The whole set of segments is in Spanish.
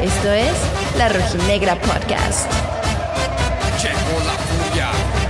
Esto es La Rojinegra Podcast.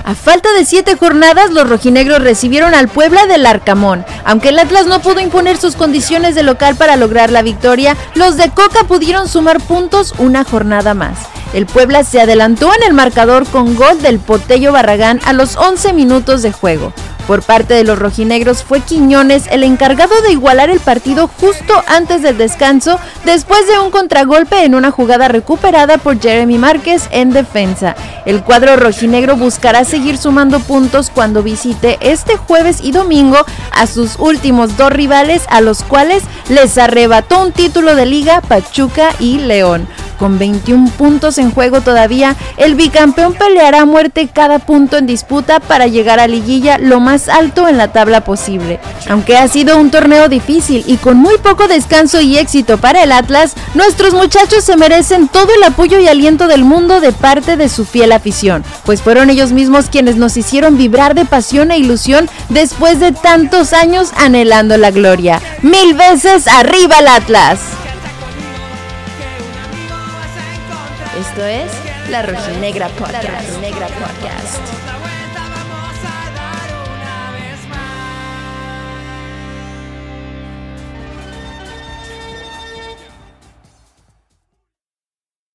A falta de siete jornadas, los rojinegros recibieron al Puebla del Arcamón. Aunque el Atlas no pudo imponer sus condiciones de local para lograr la victoria, los de Coca pudieron sumar puntos una jornada más. El Puebla se adelantó en el marcador con gol del Potello Barragán a los 11 minutos de juego. Por parte de los rojinegros fue Quiñones el encargado de igualar el partido justo antes del descanso después de un contragolpe en una jugada recuperada por Jeremy Márquez en defensa. El cuadro rojinegro buscará seguir sumando puntos cuando visite este jueves y domingo a sus últimos dos rivales a los cuales les arrebató un título de liga Pachuca y León. Con 21 puntos en juego todavía, el bicampeón peleará a muerte cada punto en disputa para llegar a liguilla lo más alto en la tabla posible. Aunque ha sido un torneo difícil y con muy poco descanso y éxito para el Atlas, nuestros muchachos se merecen todo el apoyo y aliento del mundo de parte de su fiel afición, pues fueron ellos mismos quienes nos hicieron vibrar de pasión e ilusión después de tantos años anhelando la gloria. Mil veces arriba el Atlas. Esto es La Rojinegra Podcast. Podcast.